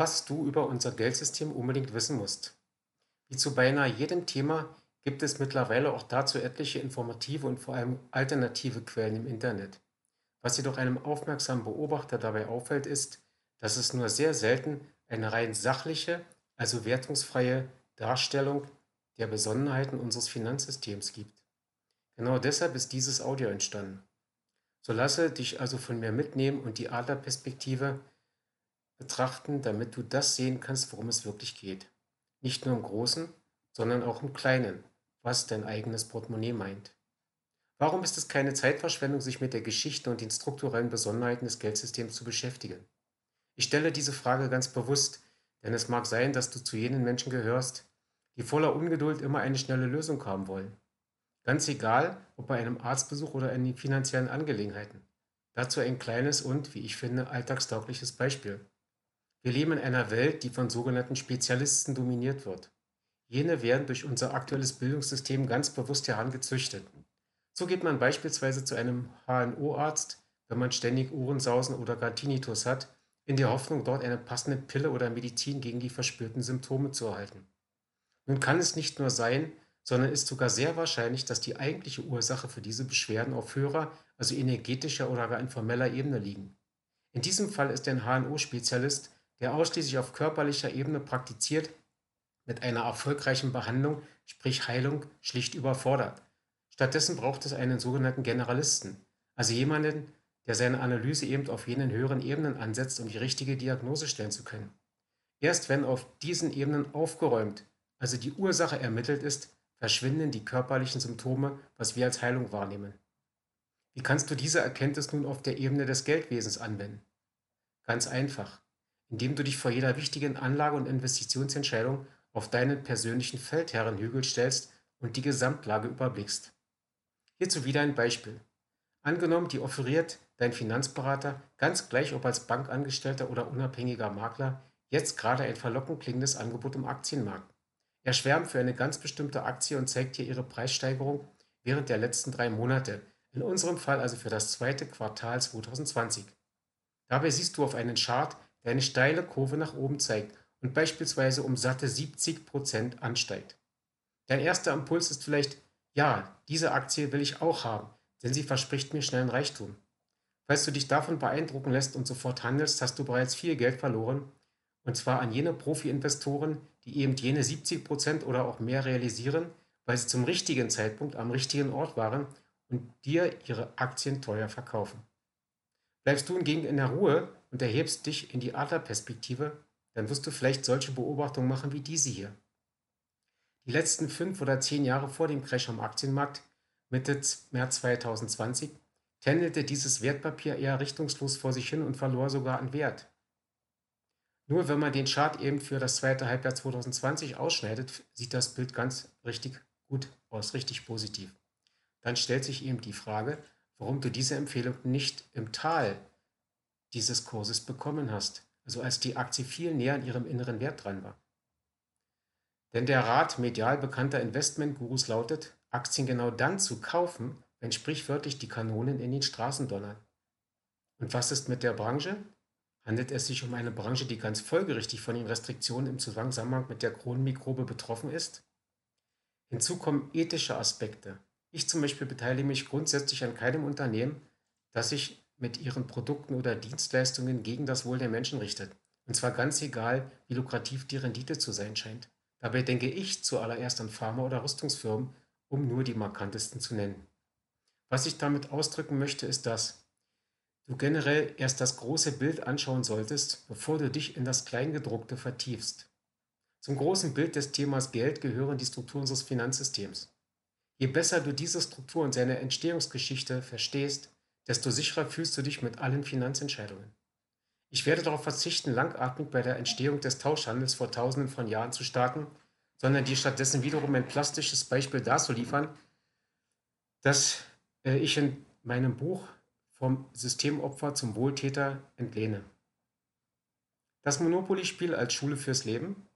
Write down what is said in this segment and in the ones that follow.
was du über unser Geldsystem unbedingt wissen musst. Wie zu beinahe jedem Thema gibt es mittlerweile auch dazu etliche informative und vor allem alternative Quellen im Internet. Was jedoch einem aufmerksamen Beobachter dabei auffällt, ist, dass es nur sehr selten eine rein sachliche, also wertungsfreie Darstellung der Besonderheiten unseres Finanzsystems gibt. Genau deshalb ist dieses Audio entstanden. So lasse dich also von mir mitnehmen und die Adlerperspektive betrachten, damit du das sehen kannst, worum es wirklich geht. Nicht nur im Großen, sondern auch im Kleinen, was dein eigenes Portemonnaie meint. Warum ist es keine Zeitverschwendung, sich mit der Geschichte und den strukturellen Besonderheiten des Geldsystems zu beschäftigen? Ich stelle diese Frage ganz bewusst, denn es mag sein, dass du zu jenen Menschen gehörst, die voller Ungeduld immer eine schnelle Lösung haben wollen. Ganz egal, ob bei einem Arztbesuch oder in finanziellen Angelegenheiten. Dazu ein kleines und, wie ich finde, alltagstaugliches Beispiel. Wir leben in einer Welt, die von sogenannten Spezialisten dominiert wird. Jene werden durch unser aktuelles Bildungssystem ganz bewusst herangezüchtet. So geht man beispielsweise zu einem HNO-Arzt, wenn man ständig Ohrensausen oder gar Tinnitus hat, in der Hoffnung, dort eine passende Pille oder Medizin gegen die verspürten Symptome zu erhalten. Nun kann es nicht nur sein, sondern ist sogar sehr wahrscheinlich, dass die eigentliche Ursache für diese Beschwerden auf höherer, also energetischer oder gar informeller Ebene liegen. In diesem Fall ist ein HNO-Spezialist der ausschließlich auf körperlicher Ebene praktiziert, mit einer erfolgreichen Behandlung, sprich Heilung, schlicht überfordert. Stattdessen braucht es einen sogenannten Generalisten, also jemanden, der seine Analyse eben auf jenen höheren Ebenen ansetzt, um die richtige Diagnose stellen zu können. Erst wenn auf diesen Ebenen aufgeräumt, also die Ursache ermittelt ist, verschwinden die körperlichen Symptome, was wir als Heilung wahrnehmen. Wie kannst du diese Erkenntnis nun auf der Ebene des Geldwesens anwenden? Ganz einfach indem du dich vor jeder wichtigen Anlage- und Investitionsentscheidung auf deinen persönlichen Feldherrenhügel stellst und die Gesamtlage überblickst. Hierzu wieder ein Beispiel. Angenommen, die offeriert dein Finanzberater, ganz gleich ob als Bankangestellter oder unabhängiger Makler, jetzt gerade ein verlockend klingendes Angebot im Aktienmarkt. Er schwärmt für eine ganz bestimmte Aktie und zeigt dir ihre Preissteigerung während der letzten drei Monate, in unserem Fall also für das zweite Quartal 2020. Dabei siehst du auf einen Chart, der eine steile Kurve nach oben zeigt und beispielsweise um satte 70 Prozent ansteigt. Dein erster Impuls ist vielleicht, ja, diese Aktie will ich auch haben, denn sie verspricht mir schnellen Reichtum. Falls du dich davon beeindrucken lässt und sofort handelst, hast du bereits viel Geld verloren, und zwar an jene Profi-Investoren, die eben jene 70 Prozent oder auch mehr realisieren, weil sie zum richtigen Zeitpunkt am richtigen Ort waren und dir ihre Aktien teuer verkaufen. Bleibst du hingegen in der Ruhe und erhebst dich in die Adlerperspektive, dann wirst du vielleicht solche Beobachtungen machen wie diese hier. Die letzten fünf oder zehn Jahre vor dem Crash am Aktienmarkt, Mitte März 2020, tändelte dieses Wertpapier eher richtungslos vor sich hin und verlor sogar an Wert. Nur wenn man den Chart eben für das zweite Halbjahr 2020 ausschneidet, sieht das Bild ganz richtig gut aus, richtig positiv. Dann stellt sich eben die Frage, warum du diese Empfehlung nicht im Tal dieses Kurses bekommen hast, also als die Aktie viel näher an ihrem inneren Wert dran war. Denn der Rat medial bekannter Investmentgurus lautet, Aktien genau dann zu kaufen, wenn sprichwörtlich die Kanonen in den Straßen donnern. Und was ist mit der Branche? Handelt es sich um eine Branche, die ganz folgerichtig von den Restriktionen im Zusammenhang mit der Kronenmikrobe betroffen ist? Hinzu kommen ethische Aspekte. Ich zum Beispiel beteilige mich grundsätzlich an keinem Unternehmen, das sich mit ihren Produkten oder Dienstleistungen gegen das Wohl der Menschen richtet. Und zwar ganz egal, wie lukrativ die Rendite zu sein scheint. Dabei denke ich zuallererst an Pharma- oder Rüstungsfirmen, um nur die markantesten zu nennen. Was ich damit ausdrücken möchte, ist, dass du generell erst das große Bild anschauen solltest, bevor du dich in das Kleingedruckte vertiefst. Zum großen Bild des Themas Geld gehören die Strukturen unseres Finanzsystems. Je besser du diese Struktur und seine Entstehungsgeschichte verstehst, desto sicherer fühlst du dich mit allen Finanzentscheidungen. Ich werde darauf verzichten, langatmig bei der Entstehung des Tauschhandels vor tausenden von Jahren zu starten, sondern dir stattdessen wiederum ein plastisches Beispiel dazu liefern, das äh, ich in meinem Buch vom Systemopfer zum Wohltäter entlehne. Das Monopoly-Spiel als Schule fürs Leben.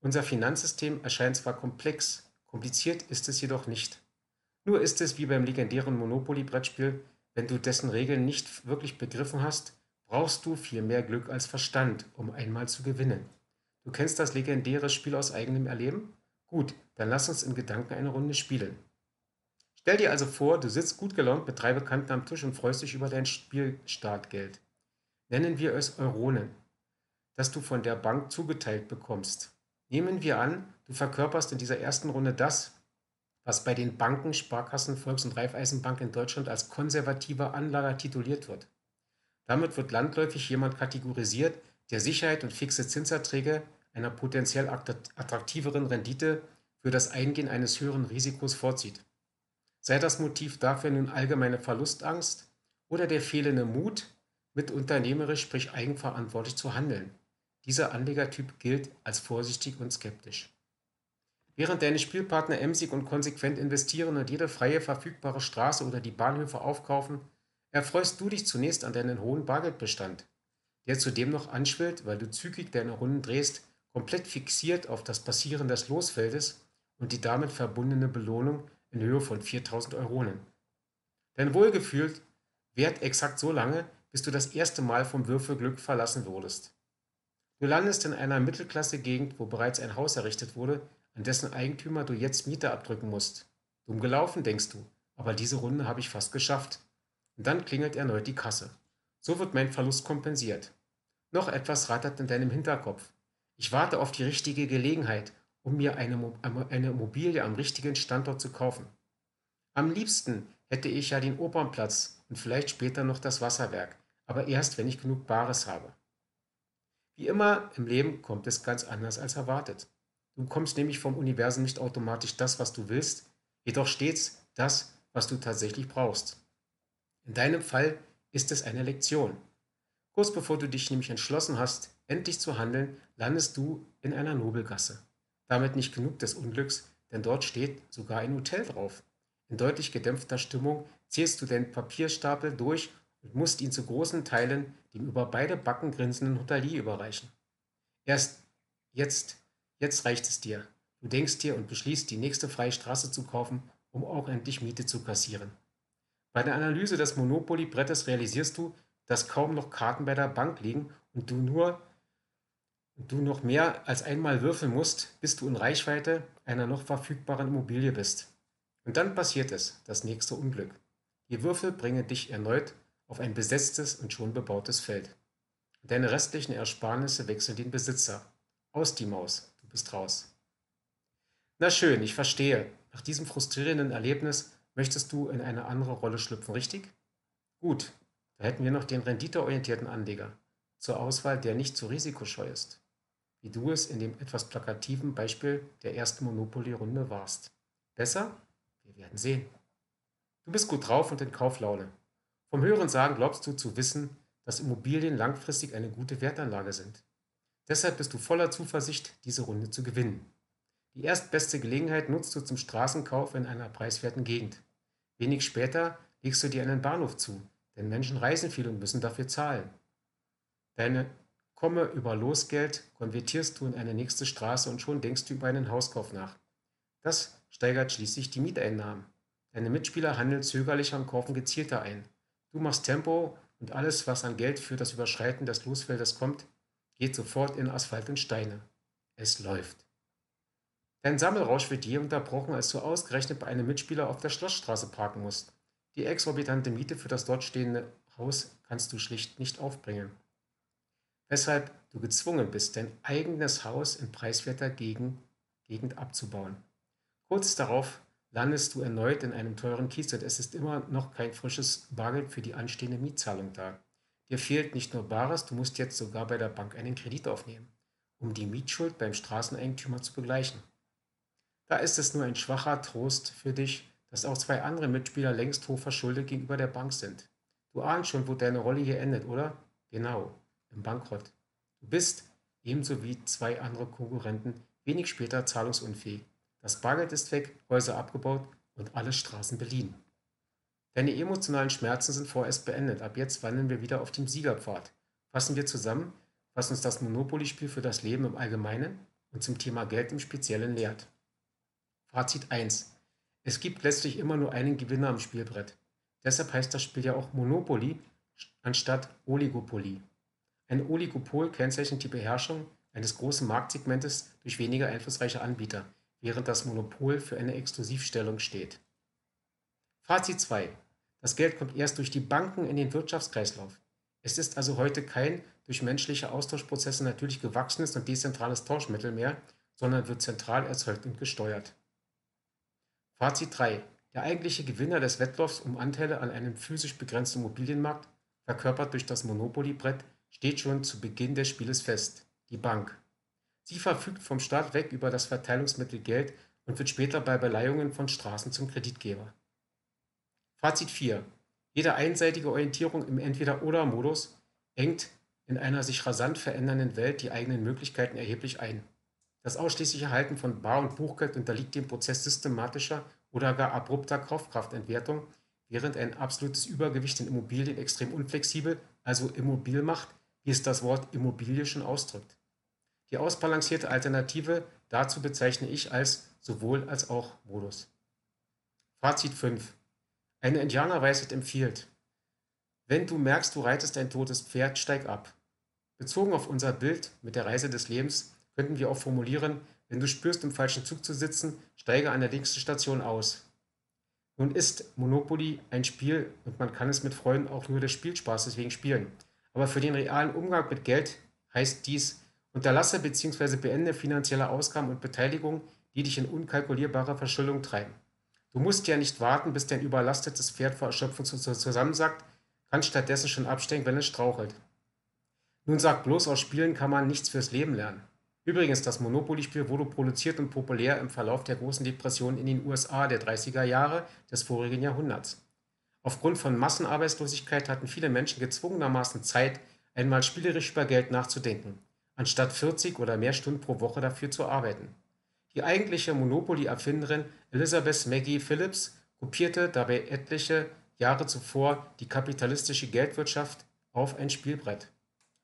Unser Finanzsystem erscheint zwar komplex, kompliziert ist es jedoch nicht. Nur ist es wie beim legendären Monopoly-Brettspiel wenn du dessen Regeln nicht wirklich begriffen hast, brauchst du viel mehr Glück als Verstand, um einmal zu gewinnen. Du kennst das legendäre Spiel aus eigenem Erleben? Gut, dann lass uns in Gedanken eine Runde spielen. Stell dir also vor, du sitzt gut gelaunt mit drei Bekannten am Tisch und freust dich über dein Spielstartgeld. Nennen wir es Euronen, das du von der Bank zugeteilt bekommst. Nehmen wir an, du verkörperst in dieser ersten Runde das, was bei den Banken, Sparkassen, Volks- und Raiffeisenbank in Deutschland als konservativer Anlager tituliert wird. Damit wird landläufig jemand kategorisiert, der Sicherheit und fixe Zinserträge einer potenziell attraktiveren Rendite für das Eingehen eines höheren Risikos vorzieht. Sei das Motiv dafür nun allgemeine Verlustangst oder der fehlende Mut, mit unternehmerisch, sprich eigenverantwortlich zu handeln. Dieser Anlegertyp gilt als vorsichtig und skeptisch. Während deine Spielpartner emsig und konsequent investieren und jede freie verfügbare Straße oder die Bahnhöfe aufkaufen, erfreust du dich zunächst an deinen hohen Bargeldbestand, der zudem noch anschwillt, weil du zügig deine Runden drehst, komplett fixiert auf das Passieren des Losfeldes und die damit verbundene Belohnung in Höhe von 4000 Euronen. Dein Wohlgefühl währt exakt so lange, bis du das erste Mal vom Würfelglück verlassen wurdest. Du landest in einer Mittelklasse-Gegend, wo bereits ein Haus errichtet wurde, an dessen Eigentümer du jetzt Miete abdrücken musst. Dumm gelaufen, denkst du, aber diese Runde habe ich fast geschafft. Und dann klingelt erneut die Kasse. So wird mein Verlust kompensiert. Noch etwas rattert in deinem Hinterkopf. Ich warte auf die richtige Gelegenheit, um mir eine, eine Immobilie am richtigen Standort zu kaufen. Am liebsten hätte ich ja den Opernplatz und vielleicht später noch das Wasserwerk, aber erst, wenn ich genug Bares habe. Wie immer im Leben kommt es ganz anders als erwartet. Du bekommst nämlich vom Universum nicht automatisch das, was du willst, jedoch stets das, was du tatsächlich brauchst. In deinem Fall ist es eine Lektion. Kurz bevor du dich nämlich entschlossen hast, endlich zu handeln, landest du in einer Nobelgasse. Damit nicht genug des Unglücks, denn dort steht sogar ein Hotel drauf. In deutlich gedämpfter Stimmung zählst du den Papierstapel durch und musst ihn zu großen Teilen dem über beide Backen grinsenden Hotelier überreichen. Erst jetzt, jetzt reicht es dir. Du denkst dir und beschließt, die nächste freie Straße zu kaufen, um auch endlich Miete zu kassieren. Bei der Analyse des Monopoly-Brettes realisierst du, dass kaum noch Karten bei der Bank liegen und du nur du noch mehr als einmal würfeln musst, bis du in Reichweite einer noch verfügbaren Immobilie bist. Und dann passiert es, das nächste Unglück. Die Würfel bringen dich erneut auf ein besetztes und schon bebautes Feld. Deine restlichen Ersparnisse wechseln den Besitzer. Aus die Maus, bist raus. Na schön, ich verstehe. Nach diesem frustrierenden Erlebnis möchtest du in eine andere Rolle schlüpfen, richtig? Gut, da hätten wir noch den renditeorientierten Anleger zur Auswahl, der nicht zu risikoscheu ist wie du es in dem etwas plakativen Beispiel der ersten Monopoly-Runde warst. Besser? Wir werden sehen. Du bist gut drauf und in Kauflaune. Vom Hören sagen glaubst du zu wissen, dass Immobilien langfristig eine gute Wertanlage sind. Deshalb bist du voller Zuversicht, diese Runde zu gewinnen. Die erstbeste Gelegenheit nutzt du zum Straßenkauf in einer preiswerten Gegend. Wenig später legst du dir einen Bahnhof zu, denn Menschen reisen viel und müssen dafür zahlen. Deine Komme über Losgeld konvertierst du in eine nächste Straße und schon denkst du über einen Hauskauf nach. Das steigert schließlich die Mieteinnahmen. Deine Mitspieler handeln zögerlicher und kaufen gezielter ein. Du machst Tempo und alles, was an Geld für das Überschreiten des Losfeldes kommt, geht sofort in Asphalt und Steine. Es läuft. Dein Sammelrausch wird je unterbrochen, als du ausgerechnet bei einem Mitspieler auf der Schlossstraße parken musst. Die exorbitante Miete für das dort stehende Haus kannst du schlicht nicht aufbringen weshalb du gezwungen bist, dein eigenes Haus in preiswerter Gegend, abzubauen. Kurz darauf landest du erneut in einem teuren Kiez und es ist immer noch kein frisches Bargeld für die anstehende Mietzahlung da. Dir fehlt nicht nur Bares, du musst jetzt sogar bei der Bank einen Kredit aufnehmen, um die Mietschuld beim Straßeneigentümer zu begleichen. Da ist es nur ein schwacher Trost für dich, dass auch zwei andere Mitspieler längst hoch verschuldet gegenüber der Bank sind. Du ahnst schon, wo deine Rolle hier endet, oder? Genau im Bankrott. Du bist, ebenso wie zwei andere Konkurrenten, wenig später zahlungsunfähig. Das Bargeld ist weg, Häuser abgebaut und alle Straßen beliehen. Deine emotionalen Schmerzen sind vorerst beendet. Ab jetzt wandeln wir wieder auf dem Siegerpfad. Fassen wir zusammen, was uns das Monopoly-Spiel für das Leben im Allgemeinen und zum Thema Geld im Speziellen lehrt. Fazit 1. Es gibt letztlich immer nur einen Gewinner am Spielbrett. Deshalb heißt das Spiel ja auch Monopoly anstatt Oligopoly. Ein Oligopol kennzeichnet die Beherrschung eines großen Marktsegmentes durch weniger einflussreiche Anbieter, während das Monopol für eine Exklusivstellung steht. Fazit 2. Das Geld kommt erst durch die Banken in den Wirtschaftskreislauf. Es ist also heute kein durch menschliche Austauschprozesse natürlich gewachsenes und dezentrales Tauschmittel mehr, sondern wird zentral erzeugt und gesteuert. Fazit 3. Der eigentliche Gewinner des Wettlaufs um Anteile an einem physisch begrenzten Immobilienmarkt, verkörpert durch das Monopoly-Brett, steht schon zu Beginn des Spieles fest, die Bank. Sie verfügt vom Staat weg über das Verteilungsmittel Geld und wird später bei Beleihungen von Straßen zum Kreditgeber. Fazit 4. Jede einseitige Orientierung im Entweder-Oder-Modus engt in einer sich rasant verändernden Welt die eigenen Möglichkeiten erheblich ein. Das ausschließliche Halten von Bar- und Buchgeld unterliegt dem Prozess systematischer oder gar abrupter Kaufkraftentwertung, während ein absolutes Übergewicht in Immobilien extrem unflexibel, also immobil macht, wie es das Wort Immobilie schon ausdrückt. Die ausbalancierte Alternative dazu bezeichne ich als sowohl als auch Modus. Fazit 5. Eine Indianerweisheit empfiehlt, wenn du merkst, du reitest ein totes Pferd, steig ab. Bezogen auf unser Bild mit der Reise des Lebens könnten wir auch formulieren, wenn du spürst, im falschen Zug zu sitzen, steige an der nächsten Station aus. Nun ist Monopoly ein Spiel und man kann es mit Freunden auch nur des Spielspaßes wegen spielen. Aber für den realen Umgang mit Geld heißt dies, unterlasse bzw. beende finanzielle Ausgaben und Beteiligung, die dich in unkalkulierbare Verschuldung treiben. Du musst ja nicht warten, bis dein überlastetes Pferd vor Erschöpfung zusammensackt, kannst stattdessen schon absteigen, wenn es strauchelt. Nun sag bloß, aus Spielen kann man nichts fürs Leben lernen. Übrigens, das Monopoly-Spiel wurde produziert und populär im Verlauf der großen Depression in den USA der 30er Jahre des vorigen Jahrhunderts. Aufgrund von Massenarbeitslosigkeit hatten viele Menschen gezwungenermaßen Zeit, einmal spielerisch über Geld nachzudenken, anstatt 40 oder mehr Stunden pro Woche dafür zu arbeiten. Die eigentliche Monopoly-Erfinderin Elizabeth Maggie Phillips kopierte dabei etliche Jahre zuvor die kapitalistische Geldwirtschaft auf ein Spielbrett.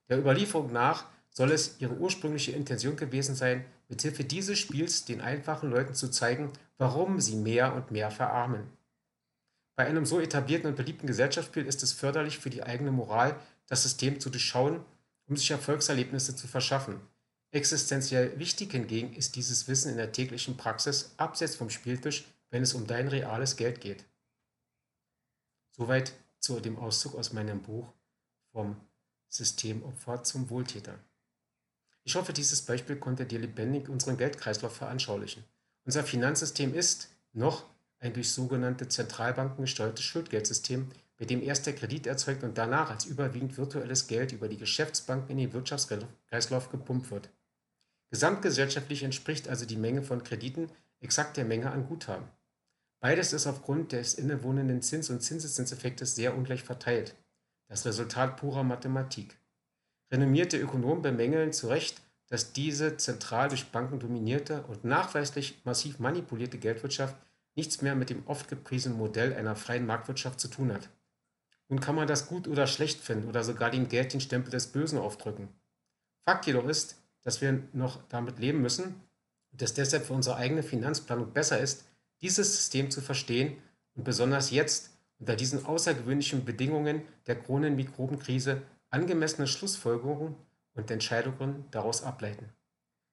Der Überlieferung nach soll es ihre ursprüngliche Intention gewesen sein, mithilfe dieses Spiels den einfachen Leuten zu zeigen, warum sie mehr und mehr verarmen. Bei einem so etablierten und beliebten Gesellschaftsspiel ist es förderlich für die eigene Moral, das System zu durchschauen, um sich Erfolgserlebnisse zu verschaffen. Existenziell wichtig hingegen ist dieses Wissen in der täglichen Praxis abseits vom Spieltisch, wenn es um dein reales Geld geht. Soweit zu dem Auszug aus meinem Buch vom Systemopfer zum Wohltäter. Ich hoffe, dieses Beispiel konnte dir lebendig unseren Geldkreislauf veranschaulichen. Unser Finanzsystem ist noch ein durch sogenannte Zentralbanken gesteuertes Schuldgeldsystem, bei dem erst der Kredit erzeugt und danach als überwiegend virtuelles Geld über die Geschäftsbanken in den Wirtschaftskreislauf gepumpt wird. Gesamtgesellschaftlich entspricht also die Menge von Krediten exakt der Menge an Guthaben. Beides ist aufgrund des innewohnenden Zins- und Zinseszinseffektes sehr ungleich verteilt. Das Resultat purer Mathematik. Renommierte Ökonomen bemängeln zu Recht, dass diese zentral durch Banken dominierte und nachweislich massiv manipulierte Geldwirtschaft nichts mehr mit dem oft gepriesenen Modell einer freien Marktwirtschaft zu tun hat. Nun kann man das gut oder schlecht finden oder sogar dem Geld den Stempel des Bösen aufdrücken. Fakt jedoch ist, dass wir noch damit leben müssen und es deshalb für unsere eigene Finanzplanung besser ist, dieses System zu verstehen und besonders jetzt unter diesen außergewöhnlichen Bedingungen der Kronenmikrobenkrise angemessene Schlussfolgerungen und Entscheidungen daraus ableiten.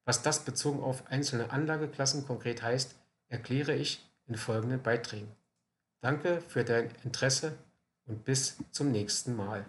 Was das bezogen auf einzelne Anlageklassen konkret heißt, erkläre ich in folgenden Beiträgen. Danke für dein Interesse und bis zum nächsten Mal.